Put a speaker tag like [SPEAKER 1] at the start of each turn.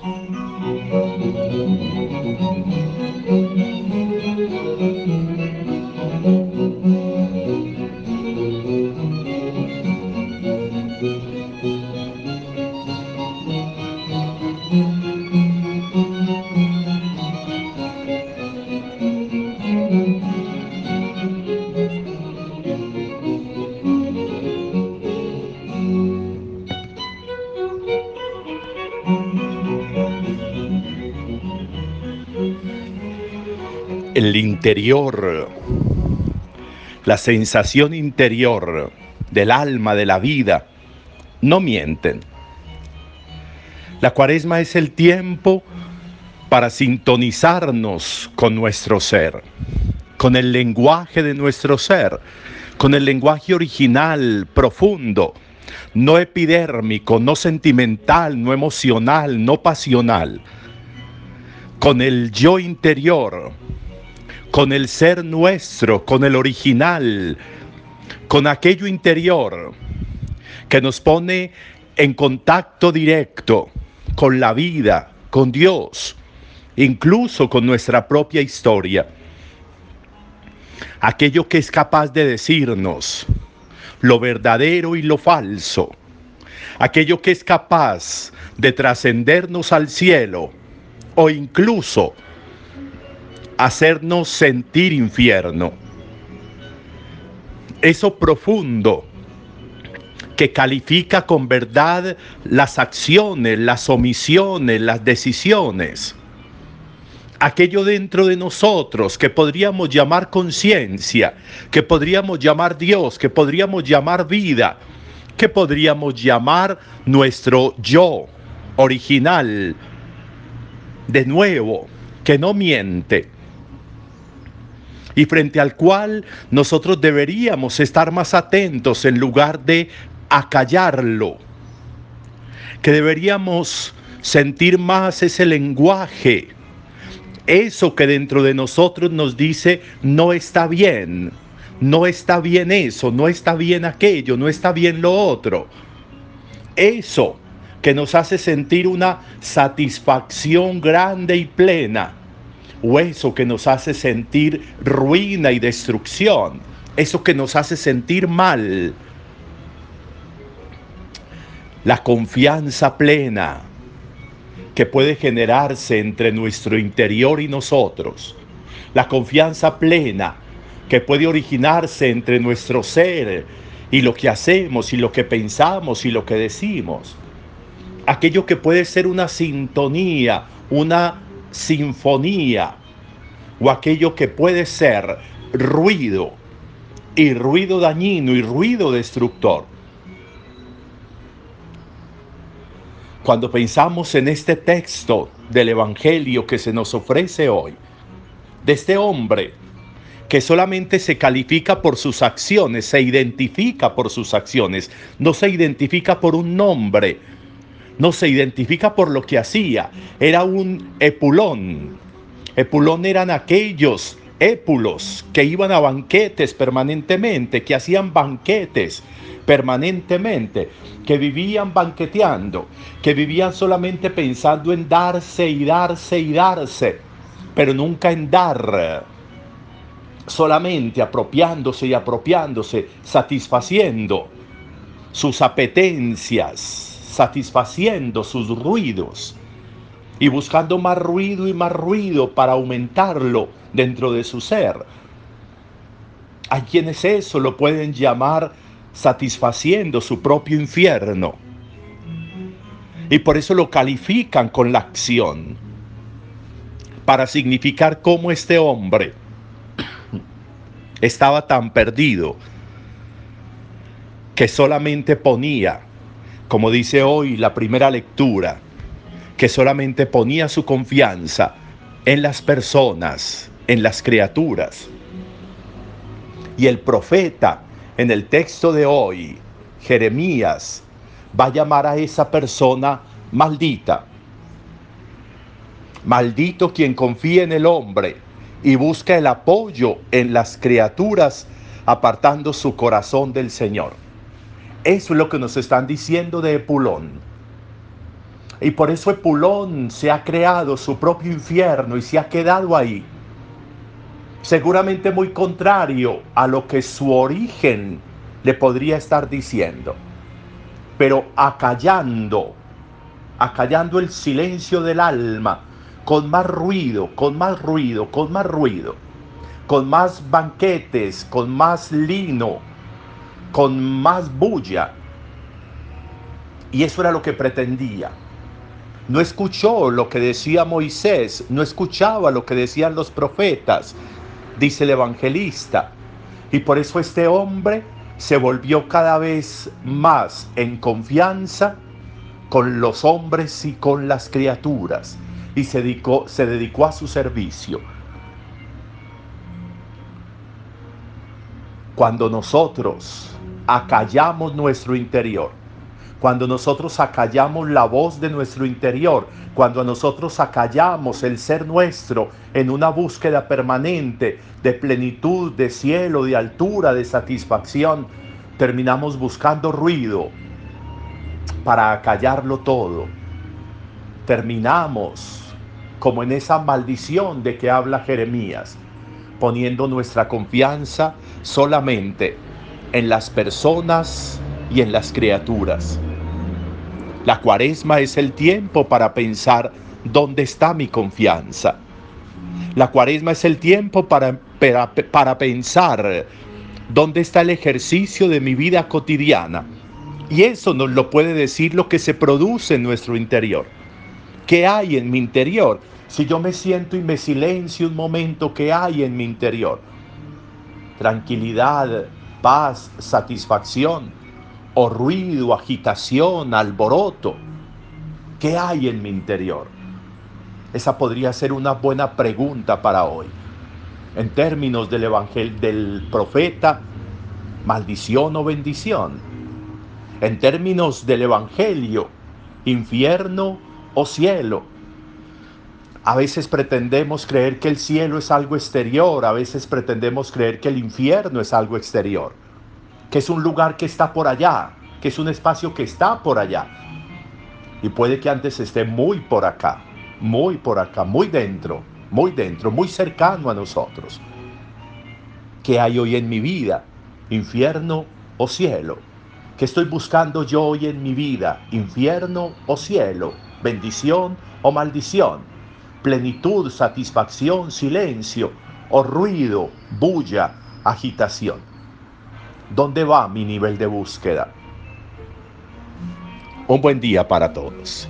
[SPEAKER 1] Thank you. El interior, la sensación interior del alma, de la vida, no mienten. La cuaresma es el tiempo para sintonizarnos con nuestro ser, con el lenguaje de nuestro ser, con el lenguaje original, profundo, no epidérmico, no sentimental, no emocional, no pasional, con el yo interior, con el ser nuestro, con el original, con aquello interior que nos pone en contacto directo con la vida, con Dios, incluso con nuestra propia historia. Aquello que es capaz de decirnos lo verdadero y lo falso. Aquello que es capaz de trascendernos al cielo o incluso hacernos sentir infierno. Eso profundo que califica con verdad las acciones, las omisiones, las decisiones. Aquello dentro de nosotros que podríamos llamar conciencia, que podríamos llamar Dios, que podríamos llamar vida, que podríamos llamar nuestro yo original, de nuevo, que no miente y frente al cual nosotros deberíamos estar más atentos en lugar de acallarlo, que deberíamos sentir más ese lenguaje, eso que dentro de nosotros nos dice no está bien, no está bien eso, no está bien aquello, no está bien lo otro. Eso que nos hace sentir una satisfacción grande y plena o eso que nos hace sentir ruina y destrucción, eso que nos hace sentir mal. La confianza plena que puede generarse entre nuestro interior y nosotros. La confianza plena que puede originarse entre nuestro ser y lo que hacemos y lo que pensamos y lo que decimos. Aquello que puede ser una sintonía, una sinfonía o aquello que puede ser ruido y ruido dañino y ruido destructor. Cuando pensamos en este texto del Evangelio que se nos ofrece hoy, de este hombre que solamente se califica por sus acciones, se identifica por sus acciones, no se identifica por un nombre, no se identifica por lo que hacía, era un epulón. Epulón eran aquellos épulos que iban a banquetes permanentemente, que hacían banquetes permanentemente, que vivían banqueteando, que vivían solamente pensando en darse y darse y darse, pero nunca en dar, solamente apropiándose y apropiándose, satisfaciendo sus apetencias, satisfaciendo sus ruidos y buscando más ruido y más ruido para aumentarlo dentro de su ser. Hay quienes eso lo pueden llamar satisfaciendo su propio infierno. Y por eso lo califican con la acción, para significar cómo este hombre estaba tan perdido que solamente ponía como dice hoy la primera lectura, que solamente ponía su confianza en las personas, en las criaturas. Y el profeta en el texto de hoy, Jeremías, va a llamar a esa persona maldita. Maldito quien confía en el hombre y busca el apoyo en las criaturas, apartando su corazón del Señor. Eso es lo que nos están diciendo de Epulón. Y por eso Epulón se ha creado su propio infierno y se ha quedado ahí. Seguramente muy contrario a lo que su origen le podría estar diciendo. Pero acallando, acallando el silencio del alma, con más ruido, con más ruido, con más ruido, con más banquetes, con más lino, con más bulla. Y eso era lo que pretendía. No escuchó lo que decía Moisés, no escuchaba lo que decían los profetas, dice el evangelista. Y por eso este hombre se volvió cada vez más en confianza con los hombres y con las criaturas y se dedicó, se dedicó a su servicio. Cuando nosotros acallamos nuestro interior, cuando nosotros acallamos la voz de nuestro interior, cuando nosotros acallamos el ser nuestro en una búsqueda permanente de plenitud, de cielo, de altura, de satisfacción, terminamos buscando ruido para acallarlo todo. Terminamos como en esa maldición de que habla Jeremías, poniendo nuestra confianza solamente en las personas y en las criaturas. La cuaresma es el tiempo para pensar dónde está mi confianza. La cuaresma es el tiempo para, para, pensar dónde está el ejercicio de mi vida cotidiana. Y eso nos lo puede decir lo que se produce en nuestro interior. ¿Qué hay en mi interior? Si yo me siento y me silencio un momento, ¿qué hay en mi interior? Tranquilidad, paz, satisfacción, o ruido, agitación, alboroto. ¿Qué hay en mi interior? Esa podría ser una buena pregunta para hoy. En términos del evangelio del profeta, maldición o bendición. En términos del evangelio, infierno o cielo. A veces pretendemos creer que el cielo es algo exterior, a veces pretendemos creer que el infierno es algo exterior que es un lugar que está por allá, que es un espacio que está por allá. Y puede que antes esté muy por acá, muy por acá, muy dentro, muy dentro, muy cercano a nosotros. ¿Qué hay hoy en mi vida? ¿Infierno o cielo? ¿Qué estoy buscando yo hoy en mi vida? ¿Infierno o cielo? ¿Bendición o maldición? ¿Plenitud, satisfacción, silencio o ruido, bulla, agitación? ¿Dónde va mi nivel de búsqueda? Un buen día para todos.